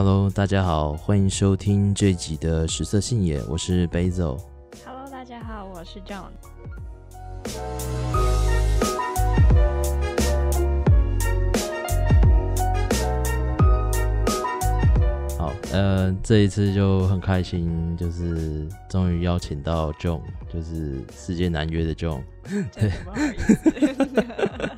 Hello，大家好，欢迎收听这集的食色性也，我是 Basil。Hello，大家好，我是 John。好，呃，这一次就很开心，就是终于邀请到 John，就是世界难约的 John。对，不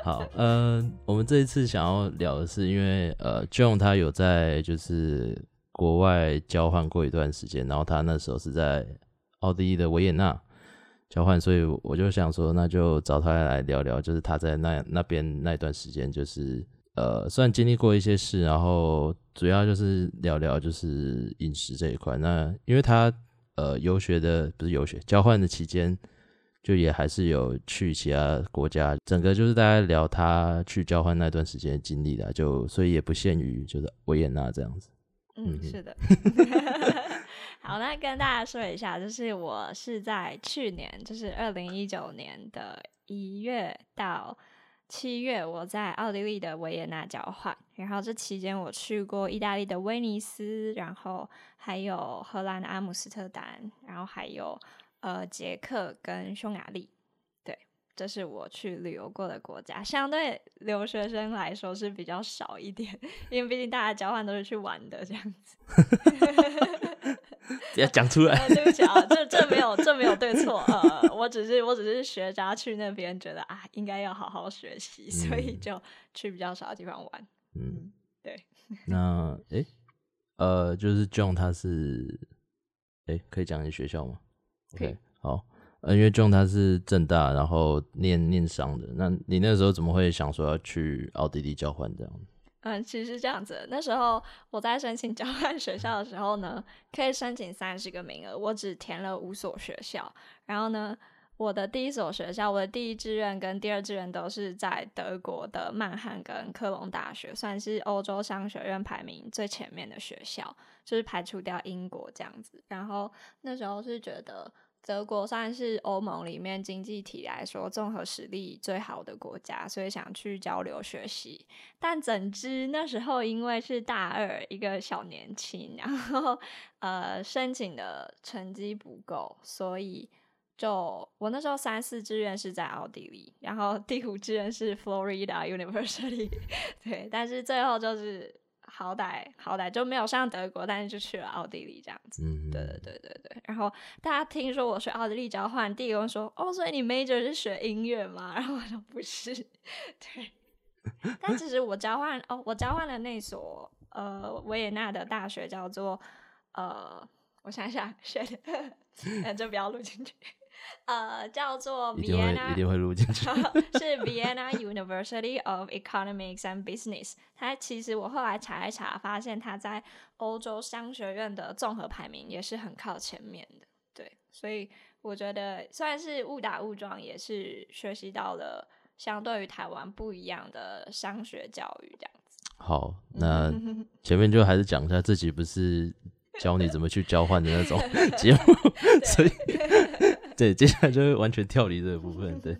好。呃，我们这一次想要聊的是，因为呃，John 他有在就是国外交换过一段时间，然后他那时候是在奥地利的维也纳交换，所以我就想说，那就找他来聊聊，就是他在那那边那段时间，就是呃，算经历过一些事，然后主要就是聊聊就是饮食这一块。那因为他呃游学的不是游学，交换的期间。就也还是有去其他国家，整个就是大家聊他去交换那段时间的经历啦，就所以也不限于就是维也纳这样子。嗯，是的。好，那跟大家说一下，就是我是在去年，就是二零一九年的一月到七月，我在奥地利的维也纳交换，然后这期间我去过意大利的威尼斯，然后还有荷兰的阿姆斯特丹，然后还有。呃，捷克跟匈牙利，对，这是我去旅游过的国家，相对留学生来说是比较少一点，因为毕竟大家交换都是去玩的这样子。要讲出来、呃，对不起啊，这这没有这没有对错，呃，我只是我只是学渣去那边，觉得啊，应该要好好学习，嗯、所以就去比较少的地方玩。嗯，对。那诶，呃，就是 John 他是，诶，可以讲你学校吗？OK，好，呃，因为 John 他是正大，然后念念商的，那你那时候怎么会想说要去奥地利交换这样？嗯，其实是这样子，那时候我在申请交换学校的时候呢，可以申请三十个名额，我只填了五所学校，然后呢，我的第一所学校，我的第一志愿跟第二志愿都是在德国的曼汉跟科隆大学，算是欧洲商学院排名最前面的学校，就是排除掉英国这样子。然后那时候是觉得德国算是欧盟里面经济体来说综合实力最好的国家，所以想去交流学习。但怎知那时候因为是大二一个小年轻，然后呃申请的成绩不够，所以。就我那时候三四志愿是在奥地利，然后第五志愿是 Florida University，对，但是最后就是好歹好歹就没有上德国，但是就去了奥地利这样子。嗯，对对对对对。然后大家听说我去奥地利交换，第一个问说：“哦，所以你 major 是学音乐吗？”然后我说：“不是。”对。但其实我交换哦，我交换的那所呃维也纳的大学叫做呃，我想想，选的，那就不要录进去。呃，叫做 Vienna，一定会录进去。是 Vienna University of Economics and Business。它其实我后来查一查，发现它在欧洲商学院的综合排名也是很靠前面的。对，所以我觉得虽然是误打误撞，也是学习到了相对于台湾不一样的商学教育这样子。好，那前面就还是讲一下，自己不是教你怎么去交换的那种节目，所以。对，接下来就会完全跳离这个部分。对，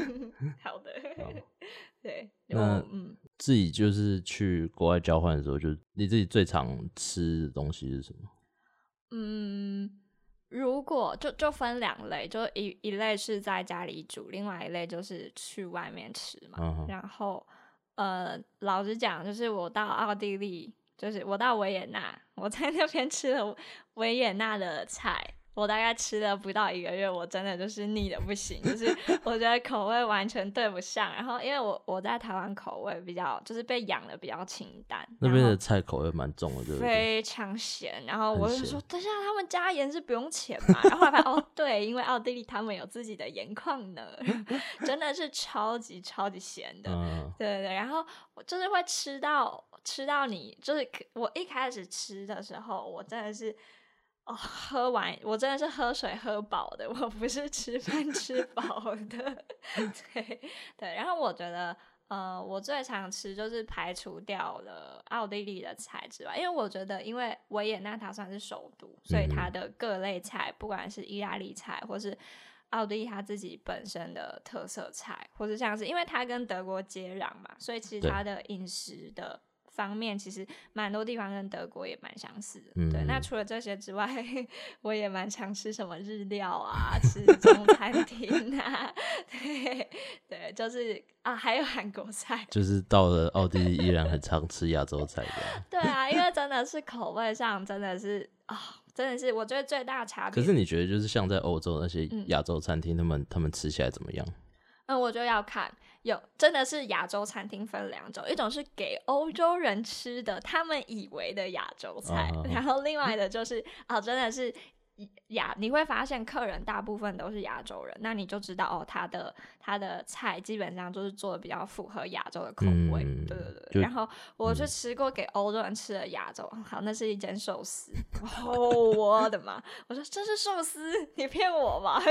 好的，好 对。那嗯，自己就是去国外交换的时候，就你自己最常吃的东西是什么？嗯，如果就就分两类，就一一类是在家里煮，另外一类就是去外面吃嘛。嗯、然后呃，老实讲，就是我到奥地利，就是我到维也纳，我在那边吃了维也纳的菜。我大概吃了不到一个月，我真的就是腻的不行，就是 我觉得口味完全对不上。然后因为我我在台湾口味比较就是被养的比较清淡，那边的菜口味蛮重的，对不对？非常咸。然后我就说，等下他们加盐是不用钱嘛？然后后来发现哦，对，因为奥地利他们有自己的盐矿呢，真的是超级超级咸的。嗯、对对对，然后我就是会吃到吃到你，就是我一开始吃的时候，我真的是。哦，喝完我真的是喝水喝饱的，我不是吃饭吃饱的。对对，然后我觉得，呃，我最常吃就是排除掉了奥地利的菜之外，因为我觉得，因为维也纳它算是首都，所以它的各类菜，不管是意大利菜，或是奥地利它自己本身的特色菜，或是像是因为它跟德国接壤嘛，所以其实它的饮食的方面，其实蛮多地方跟德国也蛮相似的。嗯、对，那除了这些之外，我也蛮常吃什么日料啊，吃中餐厅啊，对对，就是啊，还有韩国菜。就是到了奥地利依然很 常吃亚洲菜的。对啊，因为真的是口味上真的是啊、哦，真的是我觉得最大差别。可是你觉得就是像在欧洲那些亚洲餐厅，他们他们吃起来怎么样？嗯，我就要看。有真的是亚洲餐厅分两种，一种是给欧洲人吃的，他们以为的亚洲菜，oh, oh, oh. 然后另外的就是啊，真的是亚，你会发现客人大部分都是亚洲人，那你就知道哦，他的他的菜基本上就是做的比较符合亚洲的口味，嗯、对对对。然后我去吃过给欧洲人吃的亚洲，好，那是一间寿司，哦，我的妈！我说这是寿司，你骗我吧？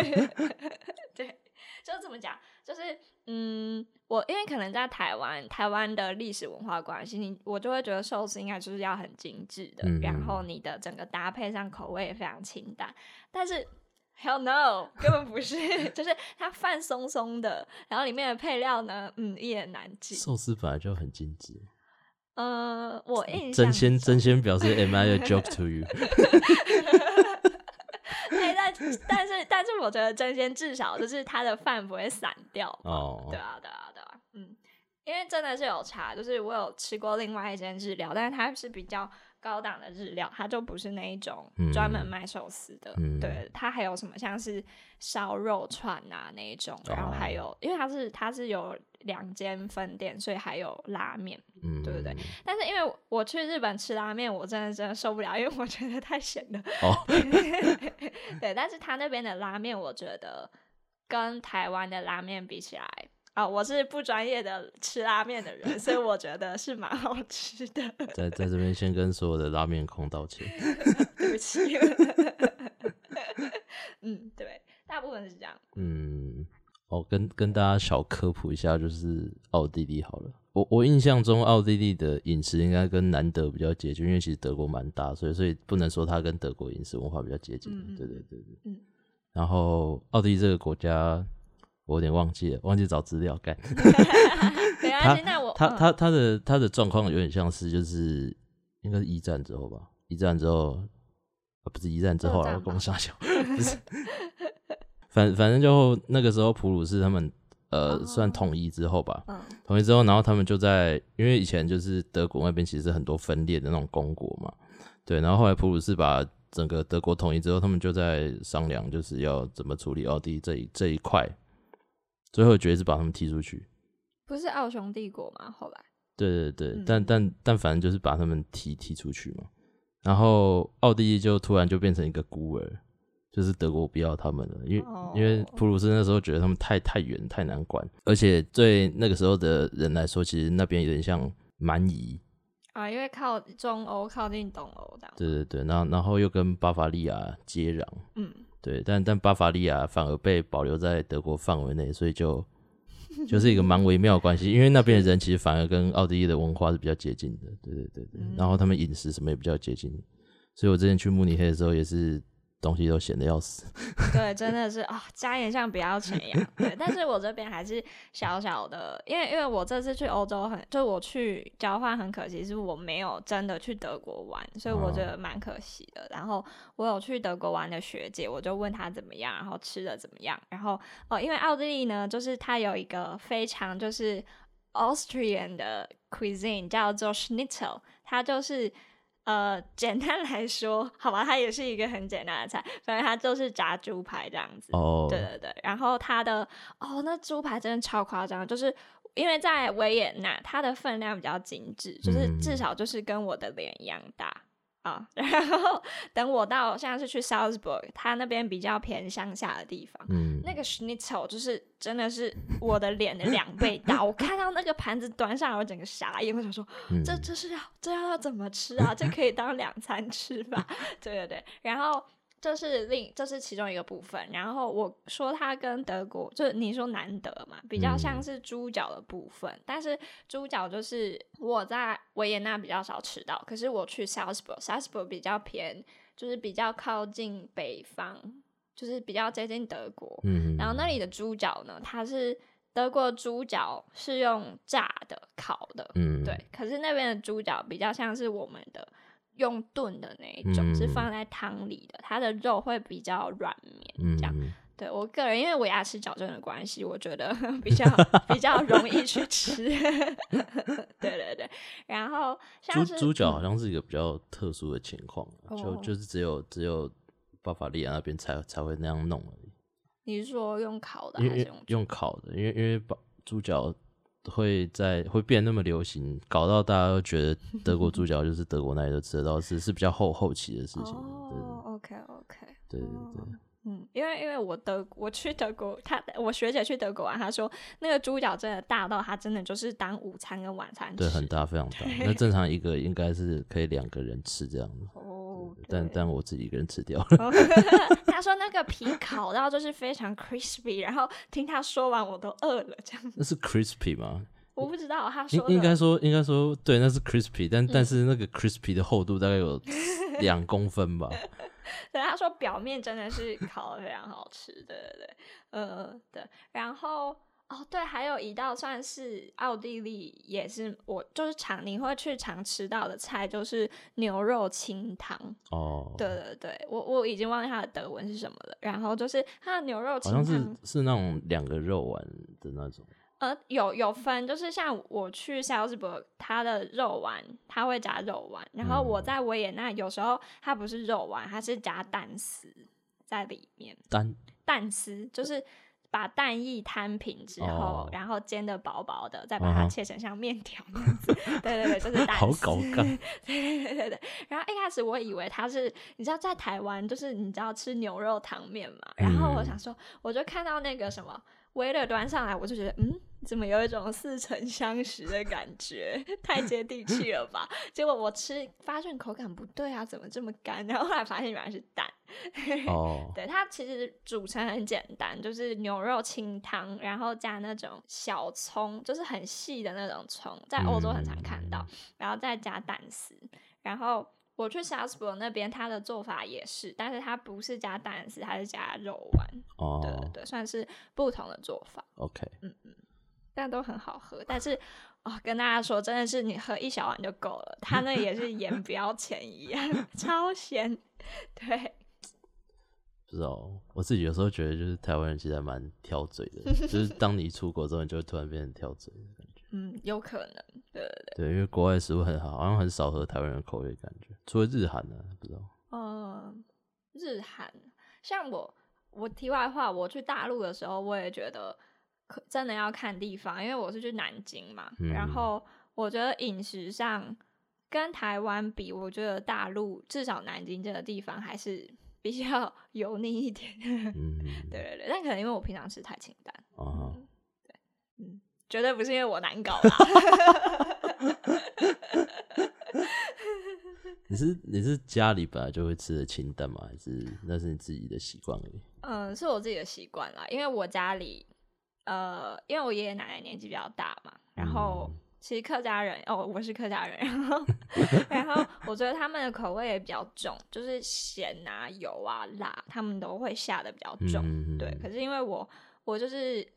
对。就怎么讲，就是嗯，我因为可能在台湾，台湾的历史文化关系，你我就会觉得寿司应该就是要很精致的，嗯、然后你的整个搭配上口味也非常清淡。但是 hell no，根本不是，就是它饭松松的，然后里面的配料呢，嗯，一言难尽。寿司本来就很精致。呃，我印象真先真先表示，Am I a joke to you？对，但但是 但是，我觉得真鲜至少就是它的饭不会散掉。哦，对啊，对啊，对啊，嗯，因为真的是有差，就是我有吃过另外一间日料，但是它是比较高档的日料，它就不是那一种专门卖寿司的。嗯、对，它还有什么像是烧肉串啊那一种，然后还有，哦、因为它是它是有。两间分店，所以还有拉面，嗯，对不对？但是因为我去日本吃拉面，我真的真的受不了，因为我觉得太咸了。哦，对，但是他那边的拉面，我觉得跟台湾的拉面比起来，啊、哦，我是不专业的吃拉面的人，所以我觉得是蛮好吃的。在在这边先跟所有的拉面控道歉，对不起。嗯，对，大部分是这样。嗯。哦，跟跟大家小科普一下，就是奥地利好了。我我印象中，奥地利的饮食应该跟南德比较接近，因为其实德国蛮大，所以所以不能说它跟德国饮食文化比较接近。嗯、对对对对。嗯。然后奥地利这个国家，我有点忘记了，忘记找资料干。没关系，那我他他他的他的状况有点像是，就是应该是一战之后吧？一战之后，啊、不是一战之后，然后攻下小，不是。反反正就那个时候，普鲁士他们呃、oh. 算统一之后吧，统一之后，然后他们就在，因为以前就是德国那边其实很多分裂的那种公国嘛，对，然后后来普鲁士把整个德国统一之后，他们就在商量，就是要怎么处理奥地利这一这一块，最后决定是把他们踢出去，不是奥匈帝国吗？后来，对对对，嗯、但但但反正就是把他们踢踢出去嘛，然后奥地利就突然就变成一个孤儿。就是德国不要他们了，因为、oh. 因为普鲁士那时候觉得他们太太远太难管，而且对那个时候的人来说，其实那边有点像蛮夷啊，因为靠中欧靠近东欧这样。对对对，然后然后又跟巴伐利亚接壤，嗯，对，但但巴伐利亚反而被保留在德国范围内，所以就就是一个蛮微妙的关系，因为那边的人其实反而跟奥地利的文化是比较接近的，对对对对，嗯、然后他们饮食什么也比较接近，所以我之前去慕尼黑的时候也是。东西都咸的要死，对，真的是啊、哦，加盐像不要钱一样。对，但是我这边还是小小的，因为因为我这次去欧洲很，就我去交换很可惜，是我没有真的去德国玩，所以我觉得蛮可惜的。哦、然后我有去德国玩的学姐，我就问她怎么样，然后吃的怎么样。然后哦，因为奥地利呢，就是它有一个非常就是 Austrian 的 cuisine 叫做 Schnitzel，它就是。呃，简单来说，好吧，它也是一个很简单的菜，反正它就是炸猪排这样子。哦，对对对，然后它的哦，那猪排真的超夸张，就是因为在维也纳，它的分量比较精致，就是至少就是跟我的脸一样大。啊，然后等我到现在是去 Salzburg，他那边比较偏乡下的地方，嗯，那个 Schnitzel 就是真的是我的脸的两倍大。我看到那个盘子端上来，我整个傻眼，我想说，嗯、这这是要这要要怎么吃啊？这可以当两餐吃吧？对对对，然后。这是另，这是其中一个部分。然后我说它跟德国，就是你说南德嘛，比较像是猪脚的部分。嗯、但是猪脚就是我在维也纳比较少吃到，可是我去 Salzburg，Salzburg 比较偏，就是比较靠近北方，就是比较接近德国。嗯，然后那里的猪脚呢，它是德国猪脚是用炸的、烤的，嗯，对。可是那边的猪脚比较像是我们的用炖的那一种，嗯、是放在汤里的，它的肉会比较软绵，这样。嗯、对我个人，因为我牙齿矫正的关系，我觉得 比较比较容易去吃。对对对。然后像，猪猪脚好像是一个比较特殊的情况，嗯、就就是只有只有巴伐利亚那边才才会那样弄而已。你是说用烤的还是用用，用烤的？因为因为把猪脚会在会变那么流行，搞到大家都觉得德国猪脚 就是德国那里都吃得到，是是比较后后期的事情。哦，OK OK，对对对，嗯，因为因为我德我去德国，他我学姐去德国啊，她说那个猪脚真的大到他真的就是当午餐跟晚餐吃，对，很大非常大。那正常一个应该是可以两个人吃这样子。但但我自己一个人吃掉了。他说那个皮烤到就是非常 crispy，然后听他说完我都饿了，这样子。那是 crispy 吗？我不知道，他说应该说应该说对，那是 crispy，但、嗯、但是那个 crispy 的厚度大概有 两公分吧。对，他说表面真的是烤的非常好吃，对对对，呃对，然后。哦，对，还有一道算是奥地利，也是我就是常你会去常吃到的菜，就是牛肉清汤。哦，对对对，我我已经忘记它的德文是什么了。然后就是它的牛肉清汤，好像是是那种两个肉丸的那种。呃，有有分，就是像我去 Salzburg，它的肉丸它会加肉丸，然后我在维也纳有时候它不是肉丸，它是加蛋丝在里面。蛋蛋丝就是。把蛋液摊平之后，oh. 然后煎的薄薄的，再把它切成像面条那样子。Uh. 对对对，就是蛋丝。好搞干。对对对对。然后一开始我以为它是，你知道在台湾就是你知道吃牛肉汤面嘛？然后我想说，我就看到那个什么。围了端上来，我就觉得，嗯，怎么有一种似曾相识的感觉？太接地气了吧？结果我吃，发现口感不对啊，怎么这么干？然后后来发现原来是蛋。哦，oh. 对，它其实组成很简单，就是牛肉清汤，然后加那种小葱，就是很细的那种葱，在欧洲很常看到，嗯、然后再加蛋丝，然后。我去 Salzburg 那边，他的做法也是，但是他不是加蛋丝，他是加肉丸。哦，对对对，算是不同的做法。OK，嗯嗯，但都很好喝。但是哦，跟大家说，真的是你喝一小碗就够了。他那也是盐不要钱一样，超咸。对，不知道，我自己有时候觉得，就是台湾人其实还蛮挑嘴的，就是当你出国之后，你就会突然变成挑嘴。嗯，有可能，对对对，对，因为国外食物很好，好像很少合台湾人口味，感觉除了日韩呢、啊，不知道。嗯，日韩，像我，我题外话，我去大陆的时候，我也觉得可真的要看地方，因为我是去南京嘛，嗯、然后我觉得饮食上跟台湾比，我觉得大陆至少南京这个地方还是比较 油腻一点。嗯，对对对，但可能因为我平常吃太清淡。哦、嗯，对，嗯。绝对不是因为我难搞啦。你是你是家里本来就会吃的清淡吗？还是那是你自己的习惯而已？嗯，是我自己的习惯啦。因为我家里，呃，因为我爷爷奶奶年纪比较大嘛，然后其实客家人哦，我是客家人，然后 然后我觉得他们的口味也比较重，就是咸啊、油啊、辣，他们都会下的比较重。嗯、对，可是因为我我就是。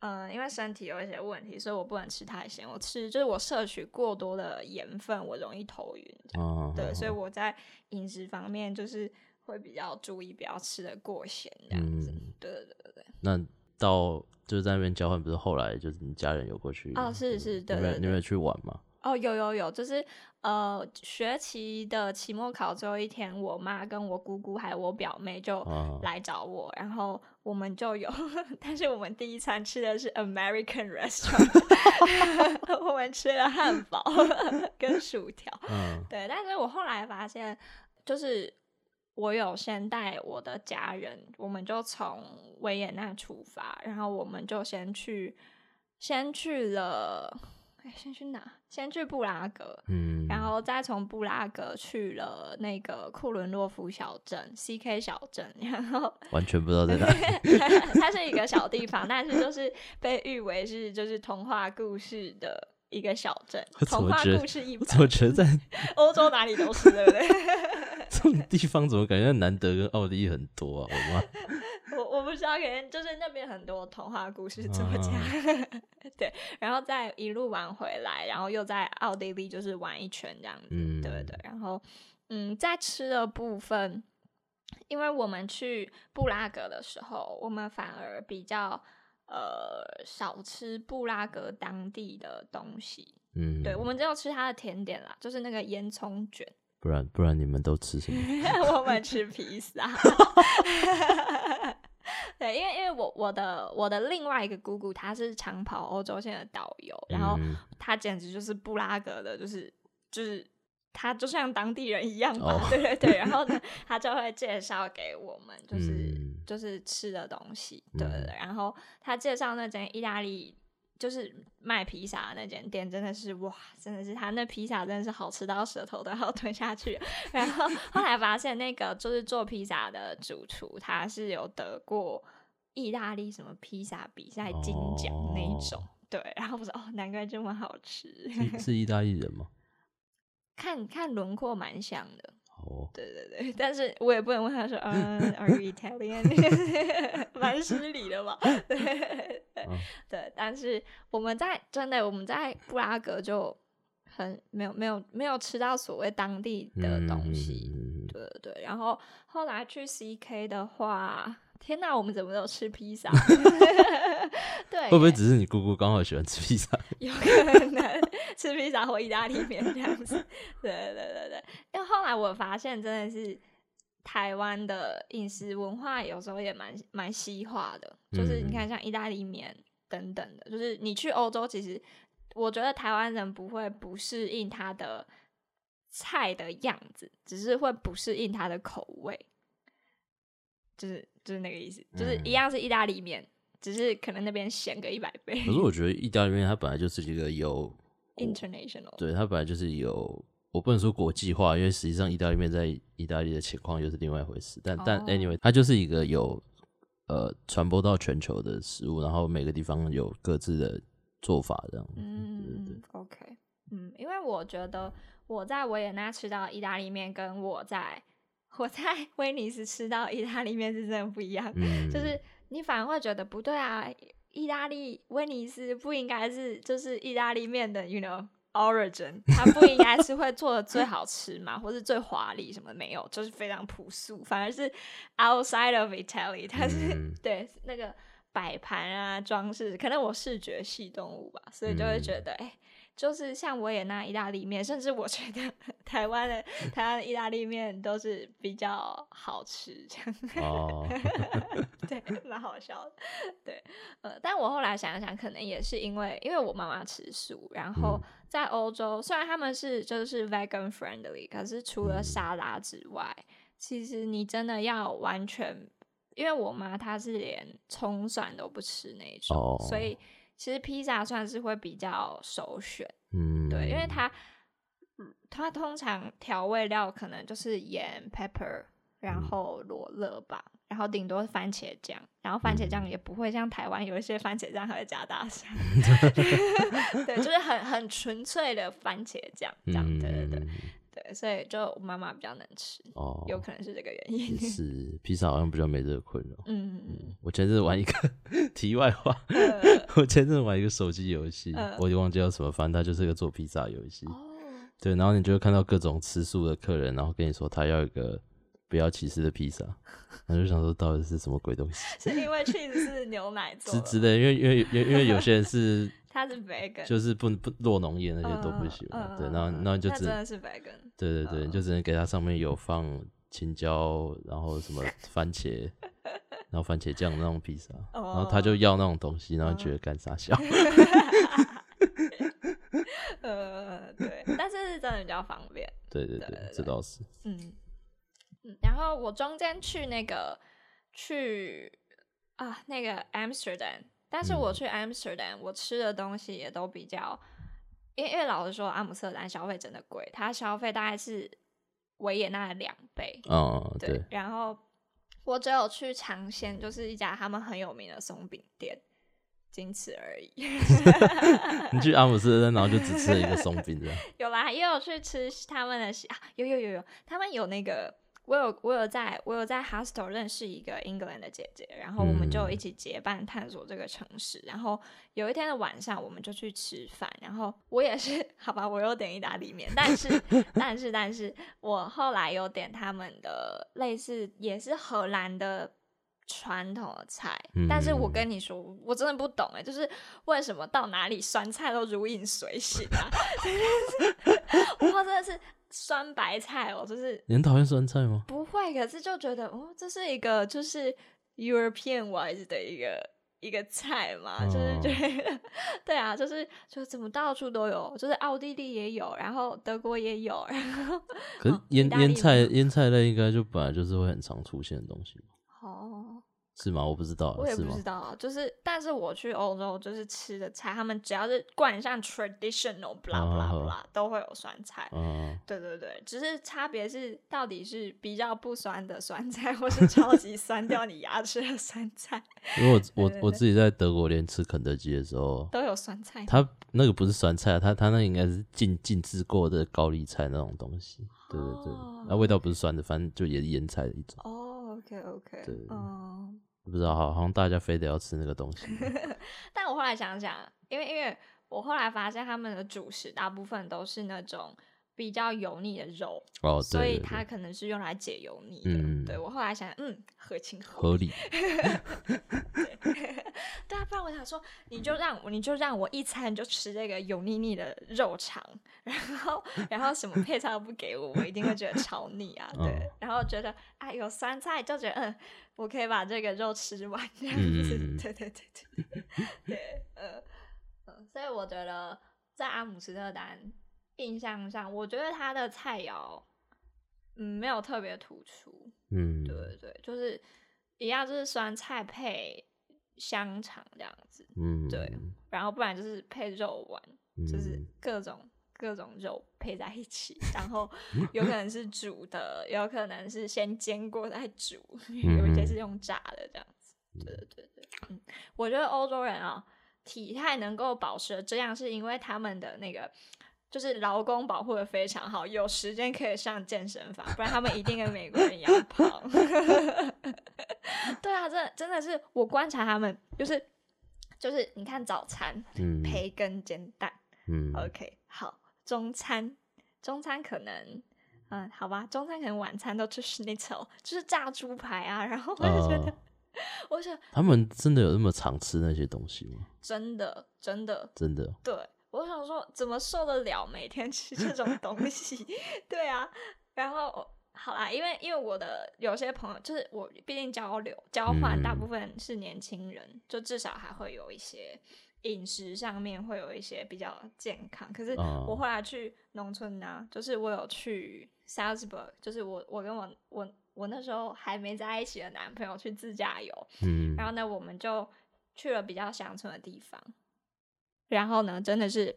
嗯，因为身体有一些问题，所以我不能吃太咸。我吃就是我摄取过多的盐分，我容易头晕。哦，对，哦、所以我在饮食方面就是会比较注意，不要吃的过咸这样子。嗯、对对对对。那到就是在那边交换，不是后来就是你家人有过去？哦，是是，对，你有没有去玩吗？哦，有有有，就是呃，学期的期末考最后一天，我妈跟我姑姑还有我表妹就来找我，哦、然后我们就有，但是我们第一餐吃的是 American restaurant，我们吃了汉堡 跟薯条，嗯、对，但是我后来发现，就是我有先带我的家人，我们就从维也纳出发，然后我们就先去，先去了。哎，先去哪？先去布拉格，嗯，然后再从布拉格去了那个库伦洛夫小镇 （CK 小镇），然后 完全不知道在哪。它是一个小地方，但是就是被誉为是就是童话故事的一个小镇。童话故事一本，我觉得在 欧洲哪里都是，对不对？这种地方怎么感觉难得跟奥地利很多啊？我妈。我我不知道，可能就是那边很多童话故事作家，啊、对，然后再一路玩回来，然后又在奥地利就是玩一圈这样子，对对，然后嗯，在吃的部分，因为我们去布拉格的时候，我们反而比较呃少吃布拉格当地的东西，嗯，对，我们只有吃它的甜点啦，就是那个烟囱卷。不然不然你们都吃什么？我们吃披萨。对，因为因为我我的我的另外一个姑姑，她是长跑欧洲线的导游，然后她简直就是布拉格的，就是就是她就像当地人一样吧，哦、对对对。然后呢，她就会介绍给我们，就是、嗯、就是吃的东西，对对对。然后他介绍那间意大利。就是卖披萨的那间店，真的是哇，真的是他那披萨真的是好吃到舌头都要吞下去。然后后来发现那个就是做披萨的主厨，他是有得过意大利什么披萨比赛金奖那一种。哦、对，然后我说哦，难怪这么好吃。是是意大利人吗？看看轮廓蛮像的。哦，对对对，但是我也不能问他说，嗯，Are you Italian？蛮失礼的嘛。对对、嗯、对，但是我们在真的我们在布拉格就很没有没有没有吃到所谓当地的东西。嗯、对对对，然后后来去 CK 的话。天哪，我们怎么都吃披萨？对，会不会只是你姑姑刚好喜欢吃披萨？有可能 吃披萨或意大利面这样子。对对对对，因为后来我发现真的是台湾的饮食文化有时候也蛮蛮西化的，就是你看像意大利面等等的，就是你去欧洲，其实我觉得台湾人不会不适应它的菜的样子，只是会不适应它的口味。就是就是那个意思，就是一样是意大利面，嗯、只是可能那边咸个一百倍。可是我觉得意大利面它本来就是一个有 international，对，它本来就是有，我不能说国际化，因为实际上意大利面在意大利的情况又是另外一回事。但、哦、但 anyway，它就是一个有呃传播到全球的食物，然后每个地方有各自的做法这样。嗯对对对，OK，嗯，因为我觉得我在维也纳吃到意大利面，跟我在我在威尼斯吃到意大利面是真的不一样，嗯、就是你反而会觉得不对啊，意大利威尼斯不应该是就是意大利面的，you know origin，它不应该是会做的最好吃嘛，或是最华丽什么没有，就是非常朴素，反而是 outside of Italy，它是、嗯、对那个摆盘啊装饰，可能我视觉系动物吧，所以就会觉得哎。欸就是像维也纳意大利面，甚至我觉得 台湾的台湾的意大利面都是比较好吃这样。哦，对，蛮好笑的。对，呃，但我后来想想，可能也是因为，因为我妈妈吃素，然后在欧洲，虽然他们是就是 vegan friendly，可是除了沙拉之外，其实你真的要完全，因为我妈她是连葱蒜都不吃那种，哦、所以。其实披萨算是会比较首选，嗯，对，因为它，它通常调味料可能就是盐、pepper，然后罗勒吧，然后顶多是番茄酱，然后番茄酱也不会像台湾有一些番茄酱还会加大蒜，对，就是很很纯粹的番茄酱这样，对对对。对，所以就妈妈比较能吃哦，有可能是这个原因。是披萨好像比较没这个困扰。嗯嗯，我前阵子玩一个 题外话，呃、我前阵子玩一个手机游戏，呃、我就忘记叫什么，反正它就是一个做披萨游戏。哦。对，然后你就会看到各种吃素的客人，然后跟你说他要一个不要起司的披萨，我就想说到底是什么鬼东西？是因为 cheese 是牛奶做的？之之类，因为因为因为因为有些人是。他是 vegan，就是不不落农业那些都不喜欢，嗯、对，然后然后就只能是 vegan，对对对，嗯、就只能给它上面有放青椒，然后什么 番茄，然后番茄酱那种披萨，然后他就要那种东西，然后觉得干啥笑，呃，对，但是是真的比较方便，对对对，对对对这倒是，嗯嗯，然后我中间去那个去啊那个 Amsterdam。但是我去 Amsterdam，我吃的东西也都比较，因为因为老实说，阿姆斯特丹消费真的贵，它消费大概是维也纳的两倍。哦，对。对，然后我只有去尝鲜，就是一家他们很有名的松饼店，仅此而已。你去阿姆斯特丹，然后就只吃了一个松饼，这样？有啦，也有去吃他们的啊，有有有有，他们有那个我有我有在我有在 hostel 认识一个 England 的姐姐，然后我们就一起结伴探索这个城市。嗯、然后有一天的晚上，我们就去吃饭。然后我也是，好吧，我有点意大利面，但是 但是但是我后来有点他们的类似，也是荷兰的传统的菜。嗯、但是我跟你说，我真的不懂哎，就是为什么到哪里酸菜都如影随形啊？我真的是。酸白菜哦，就是你很讨厌酸菜吗？不会，可是就觉得哦，这是一个就是 European wise 的一个一个菜嘛，哦、就是觉得 对啊，就是就怎么到处都有，就是奥地利也有，然后德国也有，然后可是腌腌、哦、菜腌菜类应该就本来就是会很常出现的东西哦。是吗？我不知道，我也不知道啊。就是，但是我去欧洲，就是吃的菜，他们只要是冠上 traditional blah blah blah，都会有酸菜。嗯，对对对，只是差别是到底是比较不酸的酸菜，或是超级酸掉你牙齿的酸菜。因为我我我自己在德国连吃肯德基的时候都有酸菜。它那个不是酸菜，它它那应该是浸浸制过的高丽菜那种东西。对对对，那味道不是酸的，反正就也是腌菜的一种。哦，OK OK，对，嗯。不知道，好，像大家非得要吃那个东西。但我后来想想，因为因为我后来发现他们的主食大部分都是那种比较油腻的肉，哦，所以它可能是用来解油腻的。嗯、对我后来想想，嗯，合情合理。对啊，不然我想说，你就让我你就让我一餐就吃这个油腻腻的肉肠，然后然后什么配菜都不给我，我一定会觉得超腻啊。对，哦、然后觉得哎有酸菜就觉得嗯。我可以把这个肉吃完，这样子，嗯、对对对对，对，所以我觉得在阿姆斯特丹印象上，我觉得他的菜肴，嗯，没有特别突出，嗯，对对对，就是一样，就是酸菜配香肠这样子，嗯，对，然后不然就是配肉丸，嗯、就是各种。各种肉配在一起，然后有可能是煮的，有可能是先煎过再煮，有一些是用炸的这样子。对对对对，嗯，我觉得欧洲人啊，体态能够保持这样，是因为他们的那个就是劳工保护的非常好，有时间可以上健身房，不然他们一定跟美国人一样胖。对啊，真的真的是我观察他们，就是就是你看早餐，嗯培根煎蛋，嗯，OK，好。中餐，中餐可能，嗯，好吧，中餐可能晚餐都吃 schnitzel，就是炸猪排啊。然后我就觉得，呃、我想他们真的有那么常吃那些东西吗？真的，真的，真的。对，我想说，怎么受得了每天吃这种 东西？对啊，然后好啦，因为因为我的有些朋友，就是我毕竟交流交换，大部分是年轻人，嗯、就至少还会有一些。饮食上面会有一些比较健康，可是我后来去农村呢、啊，就是我有去 Salzburg，就是我我跟我我我那时候还没在一起的男朋友去自驾游，嗯，然后呢，我们就去了比较乡村的地方，然后呢，真的是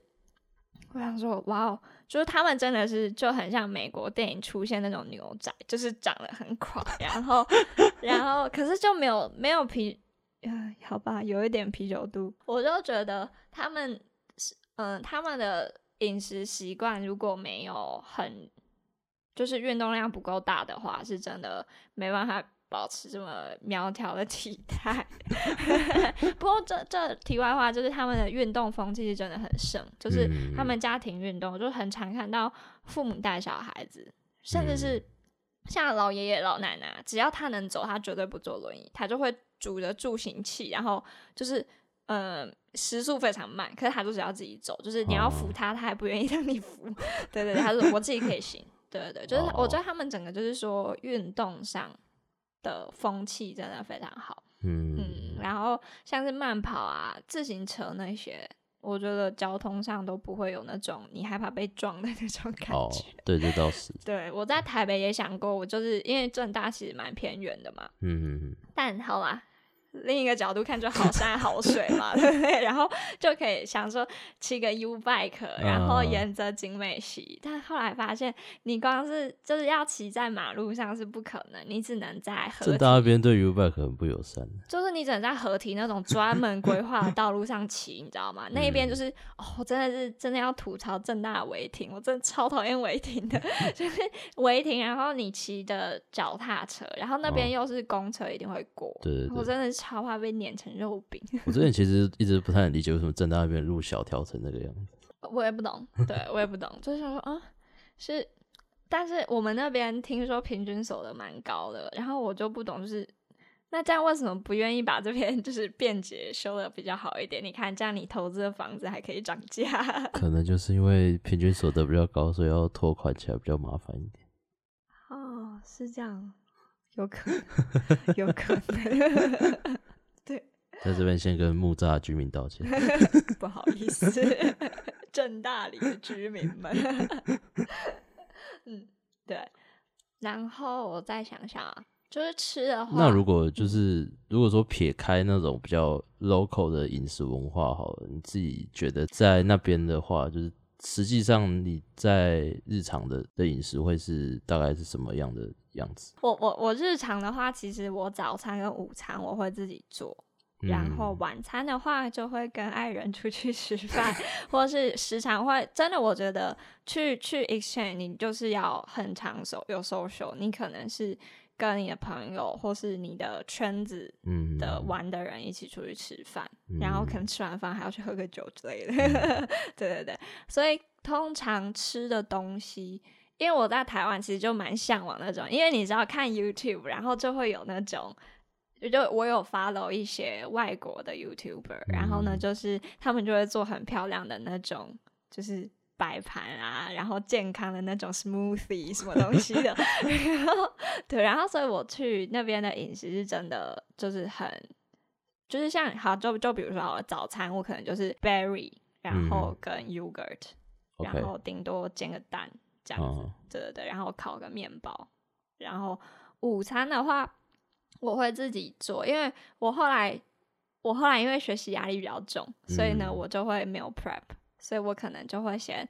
我想说，哇哦，就是他们真的是就很像美国电影出现那种牛仔，就是长得很垮，然后然后可是就没有没有皮。呀，好吧，有一点啤酒肚，我就觉得他们是，嗯，他们的饮食习惯如果没有很，就是运动量不够大的话，是真的没办法保持这么苗条的体态。不过这这题外话，就是他们的运动风气是真的很盛，就是他们家庭运动，就很常看到父母带小孩子，甚至是像老爷爷老奶奶，只要他能走，他绝对不坐轮椅，他就会。拄着助行器，然后就是，呃，时速非常慢，可是他就是要自己走，就是你要扶他，他还不愿意 让你扶。对对，他说我自己可以行。对对对，就是我觉得他们整个就是说运动上的风气真的非常好。嗯嗯，然后像是慢跑啊、自行车那些，我觉得交通上都不会有那种你害怕被撞的那种感觉。哦，对，这倒是。对，我在台北也想过，我就是因为正大其实蛮偏远的嘛。嗯嗯嗯。但好啦。另一个角度看，就好山好水嘛，对不对？然后就可以想说骑个 U bike，然后沿着景美溪。但后来发现，你光是就是要骑在马路上是不可能，你只能在河这。大那边对 U bike 很不友善。就是你只能在河堤那种专门规划的道路上骑，你知道吗？那一边就是哦，真的是真的要吐槽正大的违停，我真的超讨厌违停的，就是违停，然后你骑的脚踏车，然后那边又是公车，一定会过。对对对，我真的是。超怕被碾成肉饼。我之前其实一直不太能理解为什么正大那边路小调成那个样子。我也不懂，对我也不懂，就是说啊，是，但是我们那边听说平均所得蛮高的，然后我就不懂，就是那这样为什么不愿意把这边就是便捷修的比较好一点？你看这样你投资的房子还可以涨价。可能就是因为平均所得比较高，所以要拖款起来比较麻烦一点。哦，是这样。有可能，有可能，对，在这边先跟木栅居民道歉，不好意思，正大里的居民们，嗯，对，然后我再想想啊，就是吃的话，那如果就是如果说撇开那种比较 local 的饮食文化好了，你自己觉得在那边的话，就是实际上你在日常的的饮食会是大概是什么样的？样子，我我我日常的话，其实我早餐跟午餐我会自己做，嗯、然后晚餐的话就会跟爱人出去 吃饭，或是时常会真的，我觉得去去 exchange，你就是要很长手有 social，你可能是跟你的朋友或是你的圈子的。玩的人一起出去吃饭，嗯、然后可能吃完饭还要去喝个酒之类的，嗯、对对对，所以通常吃的东西。因为我在台湾其实就蛮向往那种，因为你知道看 YouTube，然后就会有那种，就我有 follow 一些外国的 YouTuber，然后呢，就是他们就会做很漂亮的那种，就是摆盘啊，然后健康的那种 smoothie 什么东西的，然后对，然后所以我去那边的饮食是真的就是很，就是像好就就比如说好了，早餐我可能就是 berry，然后跟 yogurt，嗯，然后顶多煎个蛋。这样子，哦、对对对，然后烤个面包，然后午餐的话，我会自己做，因为我后来我后来因为学习压力比较重，所以呢，嗯、我就会没有 prep，所以我可能就会先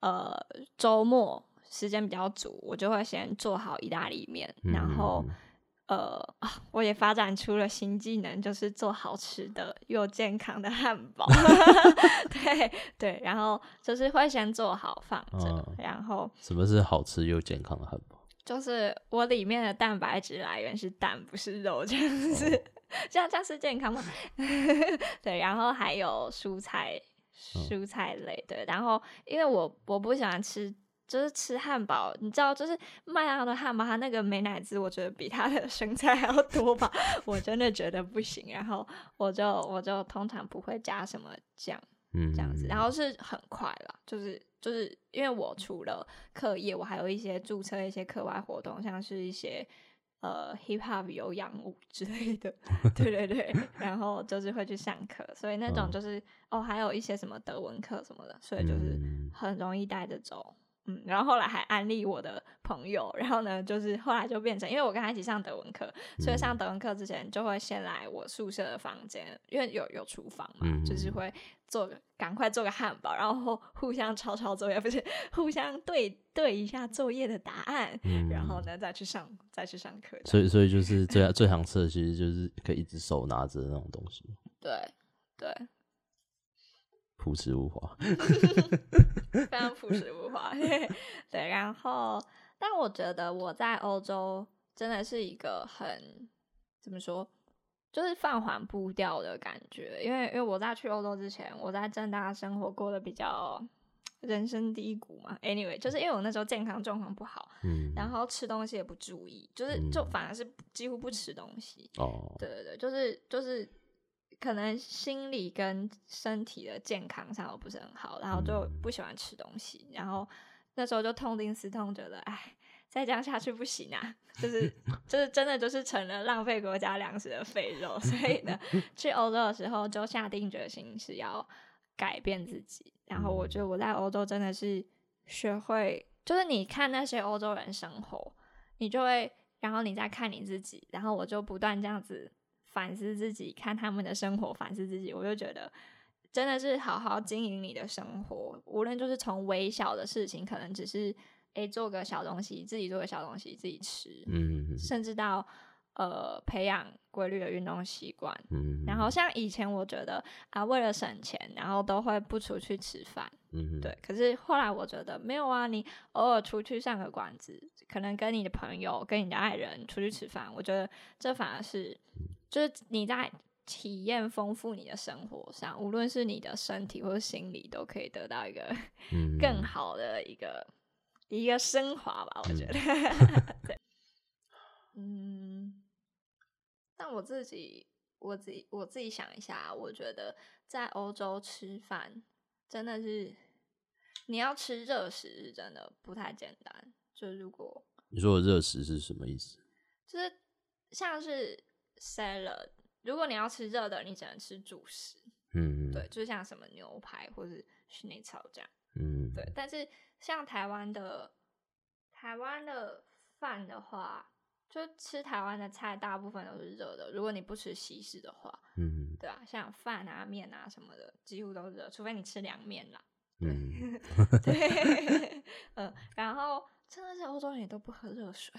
呃周末时间比较足，我就会先做好意大利面，嗯、然后。呃，我也发展出了新技能，就是做好吃的又健康的汉堡。对对，然后就是会先做好放着，嗯、然后什么是好吃又健康的汉堡？就是我里面的蛋白质来源是蛋，不是肉，这样子，哦、这样这样是健康吗？对，然后还有蔬菜，蔬菜类的，然后因为我我不喜欢吃。就是吃汉堡，你知道，就是麦当劳的汉堡，它那个美乃滋，我觉得比它的 生菜还要多吧，我真的觉得不行。然后我就我就通常不会加什么酱，嗯，这样子，然后是很快了，就是就是因为我除了课业，我还有一些注册一些课外活动，像是一些呃 hip hop 有氧舞之类的，对对对，然后就是会去上课，所以那种就是哦，哦，还有一些什么德文课什么的，所以就是很容易带着走。嗯，然后后来还安利我的朋友，然后呢，就是后来就变成，因为我跟他一起上德文课，所以上德文课之前就会先来我宿舍的房间，因为有有厨房嘛，嗯、就是会做个赶快做个汉堡，然后互相抄抄作业，不是互相对对一下作业的答案，嗯、然后呢再去上再去上课。所以所以就是最 最常吃的，其实就是可以一直手拿着那种东西。对对。对朴实无华，非常朴实无华。对，然后，但我觉得我在欧洲真的是一个很怎么说，就是放缓步调的感觉。因为，因为我在去欧洲之前，我在正大生活过得比较人生低谷嘛。Anyway，就是因为我那时候健康状况不好，嗯，然后吃东西也不注意，就是就反而是几乎不吃东西。哦，对对对，就是就是。可能心理跟身体的健康上都不是很好，然后就不喜欢吃东西，然后那时候就痛定思痛，觉得哎，再这样下去不行啊，就是 就是真的就是成了浪费国家粮食的废肉，所以呢，去欧洲的时候就下定决心是要改变自己，然后我觉得我在欧洲真的是学会，就是你看那些欧洲人生活，你就会，然后你再看你自己，然后我就不断这样子。反思自己，看他们的生活，反思自己，我就觉得真的是好好经营你的生活，无论就是从微小的事情，可能只是诶做个小东西，自己做个小东西自己吃，嗯，甚至到。呃，培养规律的运动习惯，嗯，然后像以前我觉得啊，为了省钱，然后都会不出去吃饭，嗯，对。可是后来我觉得没有啊，你偶尔出去上个馆子，可能跟你的朋友、跟你的爱人出去吃饭，我觉得这反而是，就是你在体验丰富你的生活上，无论是你的身体或者心理，都可以得到一个 更好的一个、嗯、一个升华吧，我觉得，嗯。但我自己，我自己，我自己想一下，我觉得在欧洲吃饭真的是，你要吃热食是真的不太简单。就如果你说的热食是什么意思？就是像是 salad，如果你要吃热的，你只能吃主食。嗯，对，就像什么牛排或者是内炒这样。嗯，对。但是像台湾的台湾的饭的话。就吃台湾的菜，大部分都是热的。如果你不吃西式的话，嗯，对啊，像饭啊、面啊什么的，几乎都是热，除非你吃凉面啦。嗯，对，嗯，然后真的是欧洲人也都不喝热水，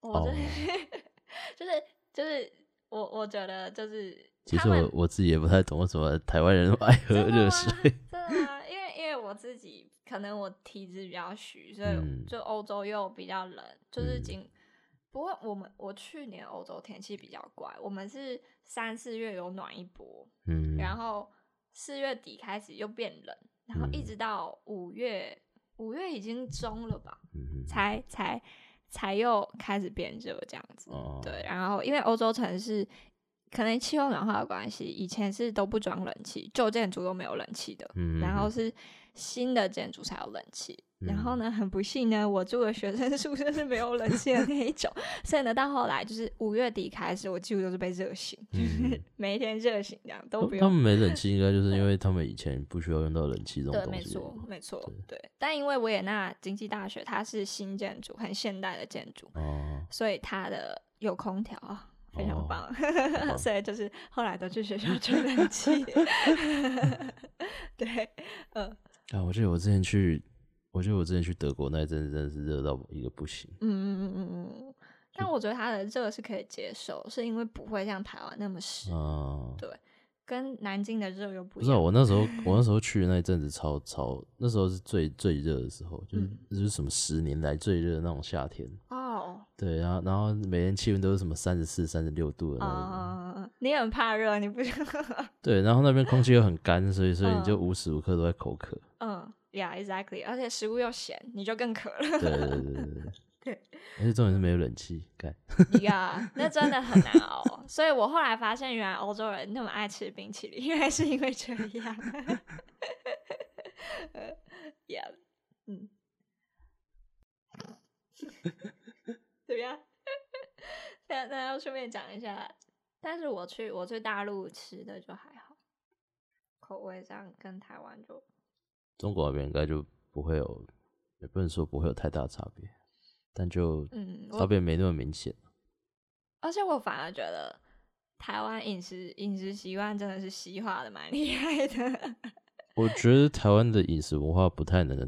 我真的是、哦、就是就是我我觉得就是，其实我我自己也不太懂为什么台湾人爱喝热水，真的吗？因为因为我自己可能我体质比较虚，所以就欧洲又比较冷，嗯、就是仅。不过我们我去年欧洲天气比较怪，我们是三四月有暖一波，嗯，然后四月底开始又变冷，然后一直到五月，五月已经中了吧，嗯，才才才又开始变热这样子，哦，对，然后因为欧洲城市可能气候暖化的关系，以前是都不装冷气，旧建筑都没有冷气的，嗯，然后是新的建筑才有冷气。然后呢，嗯、很不幸呢，我住的学生 宿舍是没有冷气的那一种，所以呢，到后来就是五月底开始，我几乎都是被热醒，嗯、就 是每一天热醒这样都不用。他们没冷气，应该就是因为他们以前不需要用到冷气这种东西。对，没错，没错，对，对。但因为维也纳经济大学它是新建筑，很现代的建筑，哦，所以它的有空调，非常棒。哦、所以就是后来都去学校吹冷气。对，嗯、呃。啊，我记得我之前去。我觉得我之前去德国那一阵子真的是热到一个不行。嗯嗯嗯嗯嗯。但我觉得它的热是可以接受，是因为不会像台湾那么湿。嗯。对，跟南京的热又不一样。不是我那时候，我那时候去的那一阵子超超，那时候是最最热的时候，就是、嗯、就是什么十年来最热的那种夏天。哦。对，然后然后每天气温都是什么三十四、三十六度的那种。啊，你很怕热，你不？对，然后那边空气又很干，所以所以你就无时无刻都在口渴。嗯。Yeah, exactly. 而且食物又咸，你就更渴了。对对对对对。对，而且重点是没有冷气，干。呀，那真的很难熬。所以我后来发现，原来欧洲人那么爱吃冰淇淋，原来是因为这样。Yeah，嗯。怎么样？那那要顺便讲一下，但是我去我去大陆吃的就还好，口味上跟台湾就。中国那边应该就不会有，也不能说不会有太大差别，但就嗯，差别没那么明显。而且我反而觉得台湾饮食饮食习惯真的是西化的蛮厉害的。我觉得台湾的饮食文化不太能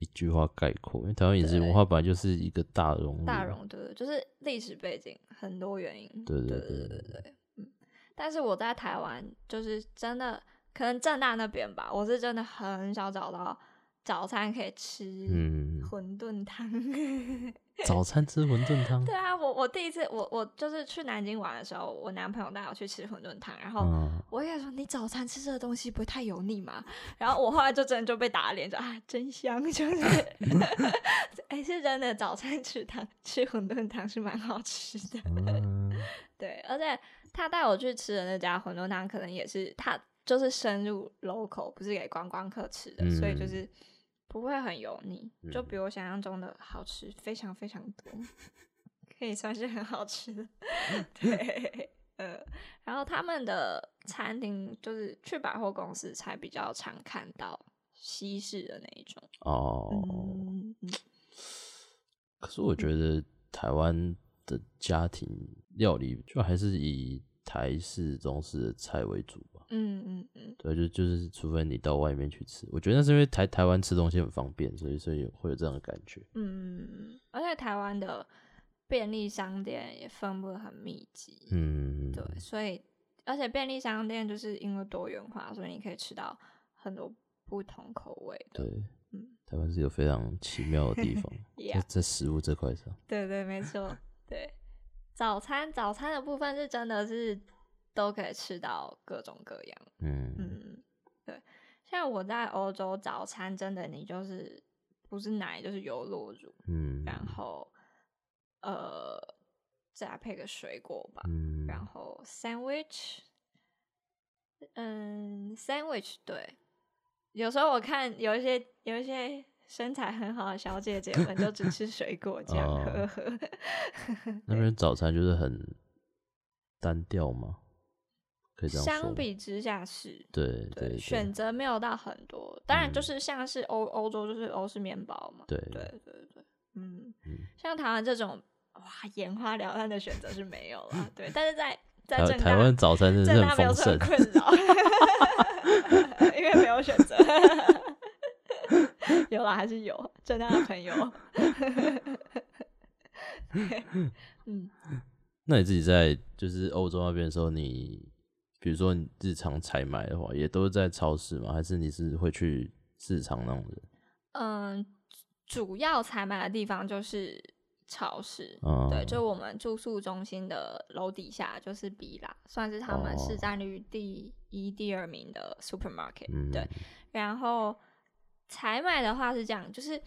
一句话概括，因为台湾饮食文化本来就是一个大融大融对，就是历史背景很多原因。对对对对对对对，嗯。但是我在台湾就是真的。可能正大那边吧，我是真的很少找到早餐可以吃馄饨汤。嗯、早餐吃馄饨汤？对啊，我我第一次我我就是去南京玩的时候，我男朋友带我去吃馄饨汤，然后我也说，你早餐吃这个东西不会太油腻吗？然后我后来就真的就被打脸，就啊真香，就是哎、欸、是真的早餐吃汤吃馄饨汤是蛮好吃的。嗯、对，而且他带我去吃的那家馄饨汤，可能也是他。就是深入 local，不是给观光客吃的，嗯、所以就是不会很油腻，嗯、就比我想象中的好吃非常非常多，可以算是很好吃的。对，呃，然后他们的餐厅就是去百货公司才比较常看到西式的那一种。哦，嗯、可是我觉得台湾的家庭料理就还是以。台式、中式的菜为主吧。嗯嗯嗯，对，就就是除非你到外面去吃，我觉得那是因为台台湾吃东西很方便，所以所以会有这样的感觉。嗯，而且台湾的便利商店也分布很密集。嗯，对，所以而且便利商店就是因为多元化，所以你可以吃到很多不同口味的。对，嗯，台湾是有非常奇妙的地方 在在食物这块上。对对，没错。对，早餐早餐的部分是真的是都可以吃到各种各样。嗯。嗯，对，像我在欧洲早餐，真的你就是不是奶就是优酪乳，嗯，然后呃再配个水果吧，嗯，然后 sandwich，嗯，sandwich 对，有时候我看有一些有一些身材很好的小姐姐们就只吃水果这样，哦呵呵。那边早餐就是很单调吗？可以这样说。相比之下是，对对，对，选择没有到很多，当然就是像是欧欧洲就是欧式面包嘛，对对对对，嗯，嗯像台湾这种哇眼花缭乱的选择是没有了，对，但是在在台湾早餐真的很丰盛，困扰，因为没有选择。有啦，还是有正大的朋友。嗯，那你自己在就是欧洲那边的时候，你比如说你日常采买的话，也都是在超市吗？还是你是会去市场那种人？嗯，主要采买的地方就是超市。嗯，对，就我们住宿中心的楼底下就是比啦，算是他们市占率第一、第二名的 supermarket。嗯，对，然后采买的话是这样，就是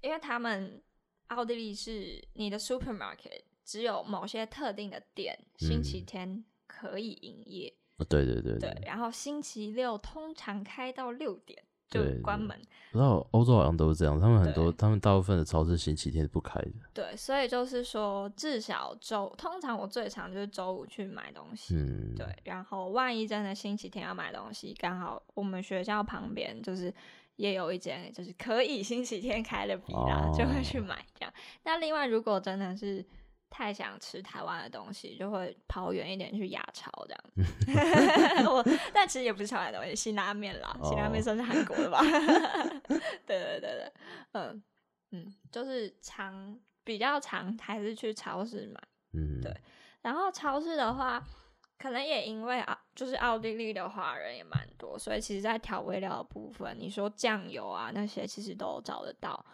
因为他们奥地利是你的 supermarket 只有某些特定的店星期天可以营业。哦，对对对对，然后星期六通常开到六点就对关门。不知道欧洲好像都是这样，他们很多，他们大部分的超市星期天是不开的。对，所以就是说，至少周，通常我最常就是周五去买东西。嗯，对，然后万一真的星期天要买东西，刚好我们学校旁边就是也有一间就是可以星期天开的比啦，哦就会去买这样。那另外，如果真的是太想吃台湾的东西，就会跑远一点去亚超这样。我 但其实也不是台湾的东西，辛拉面啦，辛拉面算是韩国的吧？对对对对，嗯嗯，就是常比较常还是去超市买。嗯，对然后超市的话，可能也因为啊，就是奥地利的华人也蛮多，所以其实，在调味料的部分，你说酱油啊那些，其实都找得到。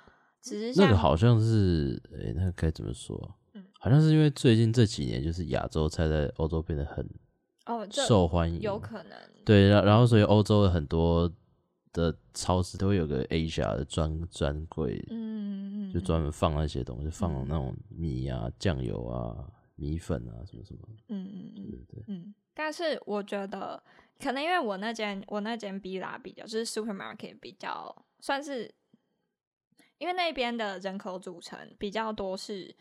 只是那个好像是，诶、欸，那个该怎么说？嗯，好像是因为最近这几年，就是亚洲菜在欧洲变得很哦，受欢迎，有可能对，然然后所以欧洲的很多的超市都会有个 Asia 的专专柜，嗯，就专门放那些东西，放那种米啊、酱油啊、米粉啊什么什么，嗯嗯嗯对对，嗯。但是我觉得，可能因为我那间我那间 B 拉比较就是 supermarket 比较算是，因为那边的人口组成比较多是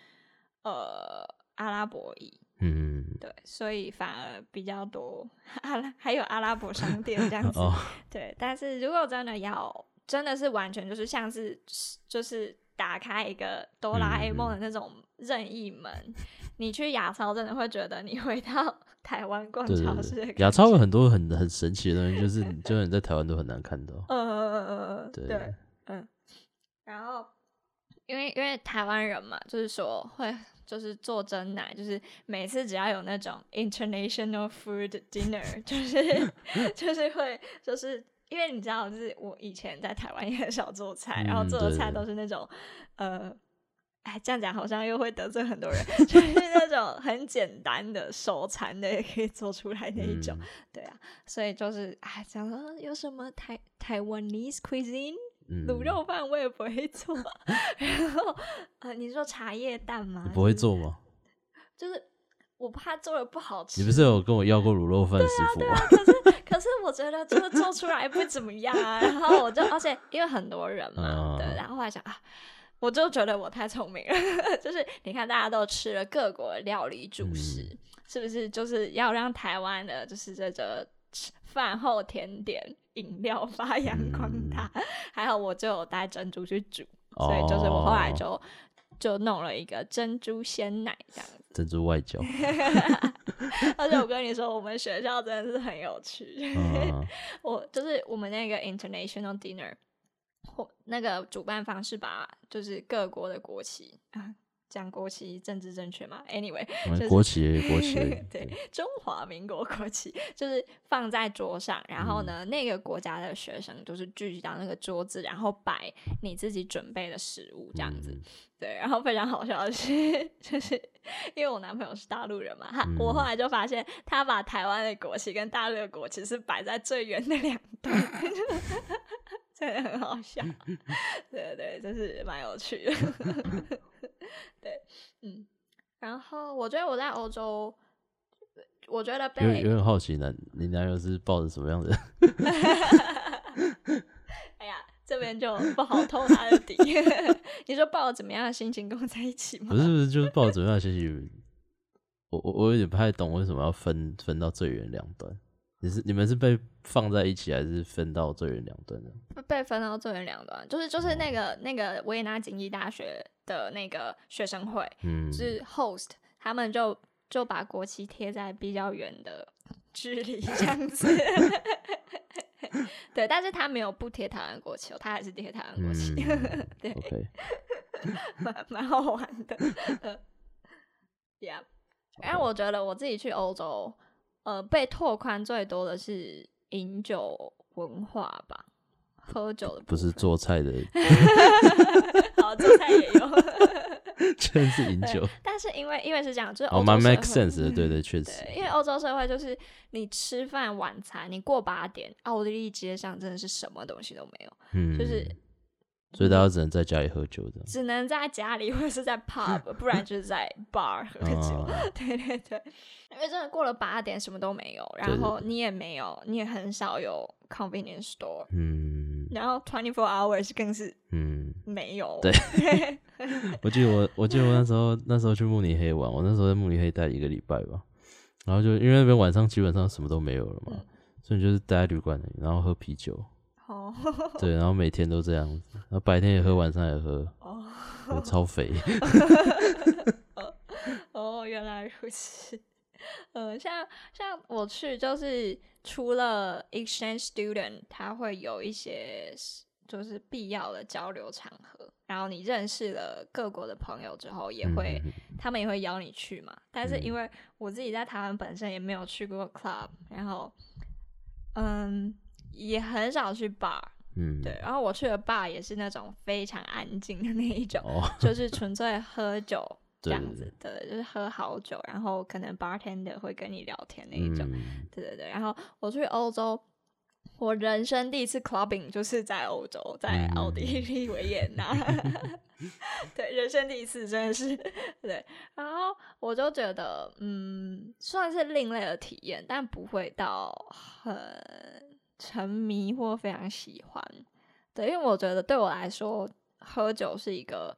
呃阿拉伯裔。嗯，对，所以反而比较多阿拉，还有阿拉伯商 店这样子。哦，对，但是如果真的要，真的是完全就是像是就是打开一个哆啦 A 梦的那种任意门，嗯、你去亚超真的会觉得你回到 台湾逛超市。亚超有很多很很神奇的东西，就是就是你在台湾都很难看到。嗯嗯嗯嗯嗯，对，对嗯。然后，因为因为台湾人嘛，就是说会。就是做真奶，就是每次只要有那种 international food dinner，就是就是会，就是因为你知道，就是我以前在台湾也很少做菜，嗯、然后做的菜都是那种，呃，哎，这样讲好像又会得罪很多人，就是那种 很简单的手残的也可以做出来那一种，嗯、对啊，所以就是哎，讲说有什么台台湾 Taiwanese cuisine。卤肉饭我也不会做，然后呃，你说茶叶蛋吗？不会做吗？就是我怕做的不好吃。你不是有跟我要过卤肉饭师傅吗？对啊，对啊，可是可是我觉得就是做出来不怎么样啊。然后我就而且因为很多人嘛，啊、对，然后后来想啊，我就觉得我太聪明了。就是你看大家都吃了各国料理主食，嗯、是不是就是要让台湾的就是这个饭后甜点？饮料发扬光大，嗯、还好我就有带珍珠去煮，哦、所以就是我后来就就弄了一个珍珠鲜奶这样子。珍珠外交。而且我跟你说，我们学校真的是很有趣。啊、我就是我们那个 international dinner，或那个主办方是把就是各国的国旗啊。讲国旗政治正确嘛？Anyway，就是国旗国旗 对，对中华民国国旗就是放在桌上，然后呢，嗯、那个国家的学生就是聚集到那个桌子，然后摆你自己准备的食物这样子。嗯、对，然后非常好笑的是，就是因为我男朋友是大陆人嘛，他、嗯、我后来就发现他把台湾的国旗跟大陆的国旗是摆在最远的两端。真的很好笑，对对，就是蛮有趣的，对，嗯，然后我觉得我在欧洲，我觉得被有有点好奇呢，你男友是抱着什么样的？哎呀，这边就不好透他的底。你说抱着怎么样的心情跟我在一起吗？不是不是，就是抱着怎么样的心情。我我我有点不太懂为什么要分分到最远两端。你是你们是被放在一起，还是分到最远两端的？被分到最远两端，就是就是那个、哦、那个维也纳经济大学的那个学生会，嗯，是 host，他们就就把国旗贴在比较远的距离这样子。对，但是他没有不贴台湾国旗，他还是贴台湾国旗。嗯、对，蛮蛮.好玩的。Yeah，然后我觉得我自己去欧洲。呃，被拓宽最多的是饮酒文化吧，喝酒的不是做菜的，好做菜也有，全是饮酒。但是因为因为是这样，就是哦，蛮 make sense 的，对对，确实。因为欧洲社会就是你吃饭晚餐，你过八点，奥地利街上真的是什么东西都没有，嗯，就是。所以大家只能在家里喝酒的，只能在家里或者是在 pub，不然就是在 bar 喝酒。哦、对对对，因为真的过了八点什么都没有，然后你也没有，你也很少有 convenience store。嗯，然后 twenty four hours 更是嗯没有。对，我记得我我记得我那时候那时候去慕尼黑玩，我那时候在慕尼黑待一个礼拜吧，然后就因为那边晚上基本上什么都没有了嘛，嗯、所以你就是待在旅馆里，然后喝啤酒。哦，对，然后每天都这样子，然后白天也喝，晚上也喝，哦，超肥。哦，原来如此。呃，像像我去，就是除了 exchange student，他会有一些就是必要的交流场合，然后你认识了各国的朋友之后，也会、嗯、他们也会邀你去嘛。但是因为我自己在台湾本身也没有去过 club，然后嗯。也很少去 bar，嗯，对，然后我去的 bar 也是那种非常安静的那一种，哦、就是纯粹喝酒 这样子，对，就是喝好酒，然后可能 bartender 会跟你聊天那一种，嗯、对对对。然后我去欧洲，我人生第一次 clubbing 就是在欧洲，在奥地利维也纳，嗯、对，人生第一次真的是对。然后我就觉得，嗯，算是另类的体验，但不会到很。沉迷或非常喜欢，对，因为我觉得对我来说，喝酒是一个，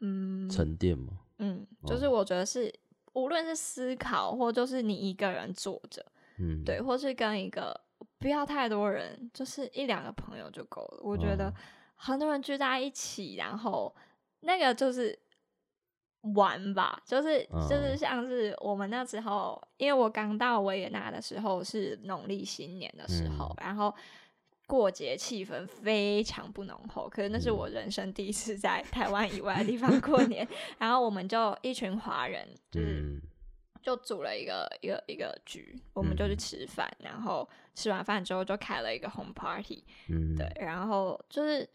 嗯，沉淀嘛，嗯，就是我觉得是，哦、无论是思考或就是你一个人坐着，嗯，对，或是跟一个不要太多人，就是一两个朋友就够了。我觉得很多人聚在一起，然后那个就是。玩吧，就是就是像是我们那时候，因为我刚到维也纳的时候是农历新年的时候，嗯、然后过节气氛非常不浓厚。可是那是我人生第一次在台湾以外的地方过年，嗯、然后我们就一群华人，就是就组了一个一个一个局，我们就去吃饭，然后吃完饭之后就开了一个 home party，嗯，对，然后就是。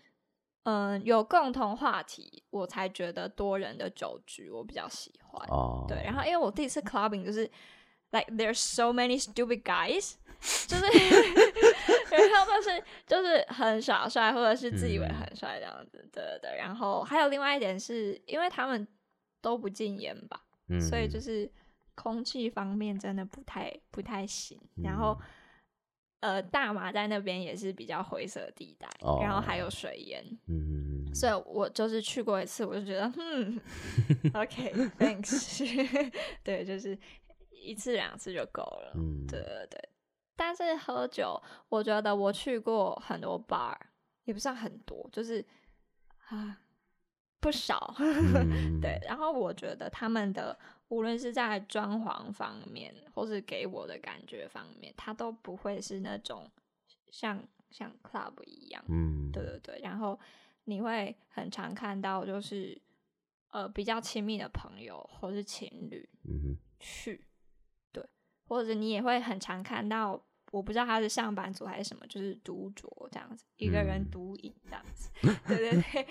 嗯，有共同话题，我才觉得多人的酒局我比较喜欢。哦，对，然后因为我第一次 clubbing 就是，like there's so many stupid guys，就是，然后就是就是很耍帅，或者是自以为很帅这样子，嗯、对对对。然后还有另外一点是，因为他们都不禁烟吧，嗯、所以就是空气方面真的不太不太行。然后。呃，大麻在那边也是比较灰色地带，oh, 然后还有水烟，嗯，所以我就是去过一次，我就觉得，嗯，OK，Thanks，对，就是一次两次就够了，嗯，对对对。但是喝酒，我觉得我去过很多 bar，也不算很多，就是啊不少，嗯、对。然后我觉得他们的无论是在装潢方面，或是给我的感觉方面，它都不会是那种像像 club 一样。嗯，对对对。然后你会很常看到，就是呃比较亲密的朋友或是情侣，嗯，去，对，或者你也会很常看到，我不知道他是上班族还是什么，就是独酌这样子，一个人独饮这样子。嗯、对对对，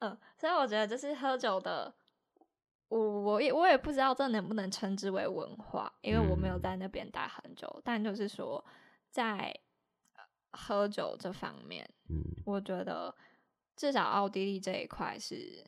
嗯，所以我觉得这是喝酒的。我我也我也不知道这能不能称之为文化，因为我没有在那边待很久。嗯、但就是说，在喝酒这方面，嗯，我觉得至少奥地利这一块是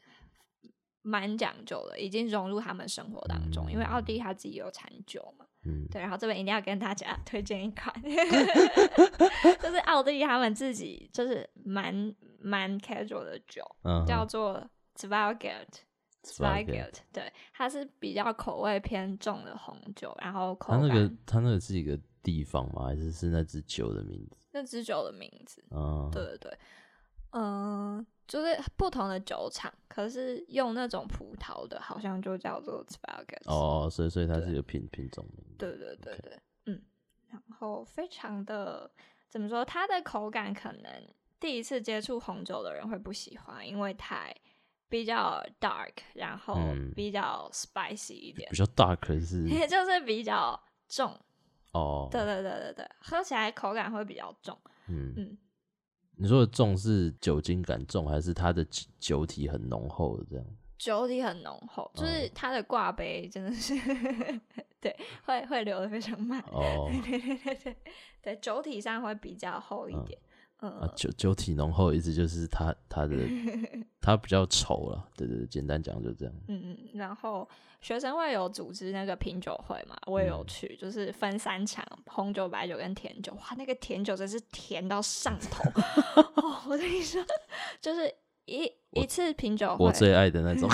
蛮讲究的，已经融入他们生活当中。嗯、因为奥地利他自己有产酒嘛，嗯，对。然后这边一定要跟大家 推荐一款，就是奥地利他们自己就是蛮蛮 casual 的酒，嗯、叫做 Zweigelt Zweigelt 对，它是比较口味偏重的红酒，然后口感。它那个它那个是一个地方吗？还是是那支酒的名字？那支酒的名字。嗯，对对对，嗯、呃，就是不同的酒厂，可是用那种葡萄的，好像就叫做 Zweigelt。哦，所以所以它是一个品对品种名字。对对对对.嗯，然后非常的怎么说？它的口感可能第一次接触红酒的人会不喜欢，因为太。比较 dark，然后比较 spicy 一点。嗯、比较 dark 是，也就是比较重。哦，对对对对对，喝起来口感会比较重。嗯嗯，嗯你说的重是酒精感重，还是它的酒体很浓厚的这样？酒体很浓厚，就是它的挂杯真的是，哦、对，会会流的非常慢。哦，对对对对，对，酒体上会比较厚一点。嗯啊，酒酒体浓厚，意思就是它它的 它比较稠了，对对对，简单讲就这样。嗯嗯，然后学生会有组织那个品酒会嘛，我也有去，嗯、就是分三场，红酒、白酒跟甜酒。哇，那个甜酒真是甜到上头 哦！我跟你说，就是一一次品酒会，我最爱的那种。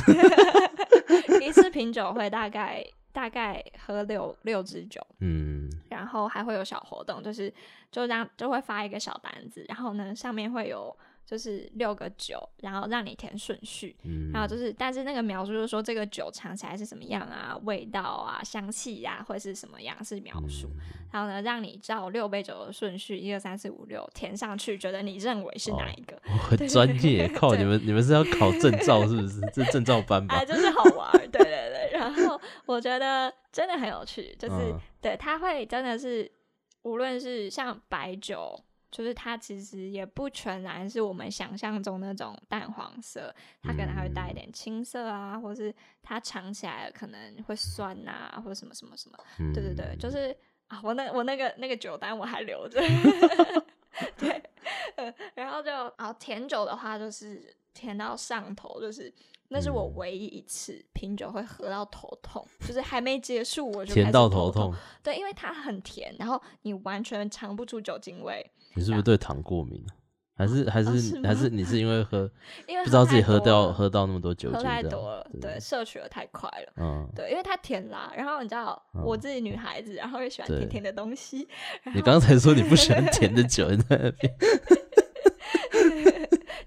一次品酒会大概。大概喝六六支酒，嗯，然后还会有小活动，就是就这样就会发一个小单子，然后呢上面会有就是六个酒，然后让你填顺序，嗯，然后就是但是那个描述就是说这个酒尝起来是什么样啊，味道啊，香气呀、啊，会是什么样是描述，嗯、然后呢让你照六杯酒的顺序一二三四五六填上去，觉得你认为是哪一个？哦、很专业，靠你们你们是要考证照是不是？这证照班吧？哎，就是好玩，对对对，然后。我觉得真的很有趣，就是、嗯、对它会真的是，无论是像白酒，就是它其实也不全然是我们想象中那种淡黄色，它可能还会带一点青色啊，嗯、或是它尝起来可能会酸啊，或者什么什么什么。嗯、对对对，就是啊，我那我那个那个酒单我还留着。对，然后就啊，甜酒的话就是甜到上头，就是。那是我唯一一次品酒会喝到头痛，嗯、就是还没结束我就。甜到头痛。对，因为它很甜，然后你完全尝不出酒精味。你是不是对糖过敏？还是还是、还是你是因为喝，因为不知道自己喝掉喝到那么多酒精，喝太多了，对，对，摄取的太快了。嗯，对，因为它甜啦。然后你知道，嗯、我自己女孩子，然后又喜欢甜甜的东西。你刚才说你不喜欢甜的酒，你在那边。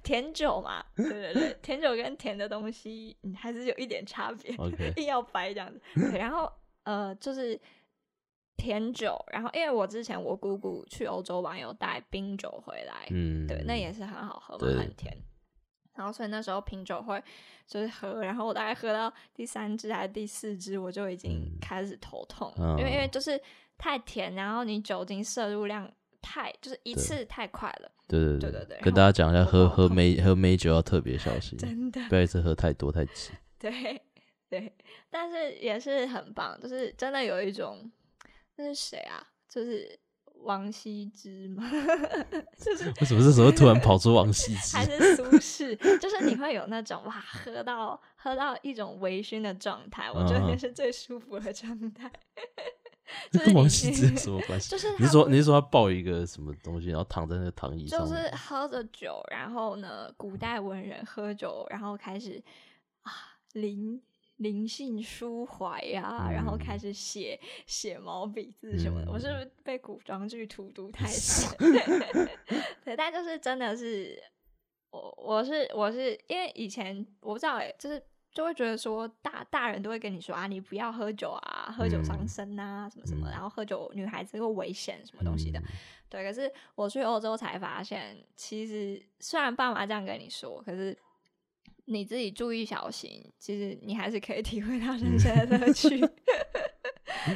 甜酒嘛，对对对，甜酒跟甜的东西，嗯，还是有一点差别。硬要掰这样子。对，然后呃，就是甜酒，然后因为我之前我姑姑去欧洲玩，有带冰酒回来，嗯，对，那也是很好喝嘛，很甜。然后所以那时候品酒会就是喝，然后我大概喝到第三支还是第四支，我就已经开始头痛，嗯、因为因为就是太甜，然后你酒精摄入量。太就是一次太快了，对对对对对，跟大家讲一下，喝喝梅喝梅酒要特别小心，真的，不要一次喝太多太急。对 对，但是也是很棒，就是真的有一种，那是谁啊？就是王羲之吗？就是为什么这时候突然跑出王羲之？还是苏轼？就是你会有那种哇，喝到喝到一种微醺的状态，我觉得那是最舒服的状态。这跟王羲之有什么关系？就是你是说你是说他抱一个什么东西，然后躺在那个躺椅上，就是喝着酒，然后呢，古代文人喝酒，然后开始啊灵灵性抒怀呀，嗯、然后开始写写毛笔字什么的。嗯、我是不是被古装剧荼毒 太深？对，但就是真的是我我是我是因为以前我不知道哎、欸，就是就会觉得说大大人都会跟你说啊，你不要喝酒啊，喝酒伤身啊，什么什么，然后喝酒女孩子又危险什么东西的。对，可是我去欧洲才发现，其实虽然爸妈这样跟你说，可是你自己注意小心，其实你还是可以 体会到人生的乐趣。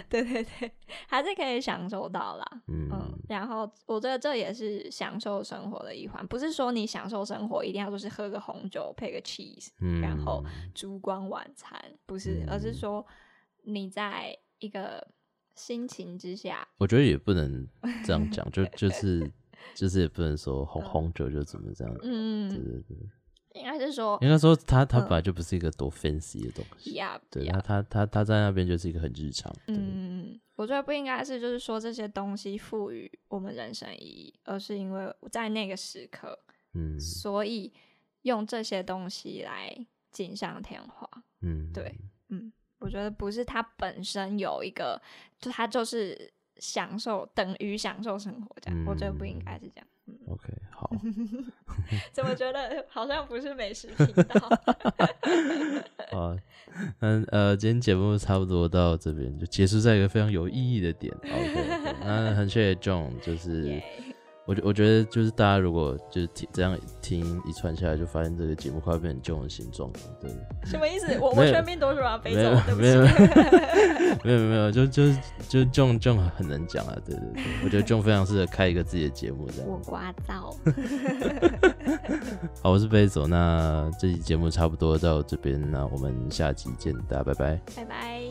对对对，还是可以享受到啦。嗯，嗯，然后我觉得这也是享受生活的一环，不是说你享受生活一定要就是喝个红酒配个 cheese，嗯，然后烛光晚餐，不是，而是说你在一个心情之下。我觉得也不能这样讲，就 就是就是也不能说红红酒就怎么这样，嗯，对对对。应该是说，应该说他他本来就不是一个多 fancy 的东西，嗯、对他他他他在那边就是一个很日常。嗯，我觉得不应该是就是说这些东西赋予我们人生意义，而是因为在那个时刻，嗯，所以用这些东西来锦上添花。嗯，对，嗯，我觉得不是他本身有一个，就他就是享受等于享受生活这样，嗯、我觉得不应该是这样。OK，好。怎么觉得好像不是美食频道？好，嗯呃，今天节目差不多到这边就结束在一个非常有意义的点。OK，那很谢谢 John，就是。Yeah. 我觉我觉得就是大家如果就是听这样听一串下来，就发现这个节目快要变成这种形状了，对。什么意思？我我全民都是往非洲，对不起。没有没有 没有，就就就 Joan 很能讲啊，对对对，我觉得 Joan 非常适合开一个自己的节目这样。我刮噪。好，我是飞走，那这期节目差不多到这边，那我们下期见，大家拜拜。拜拜。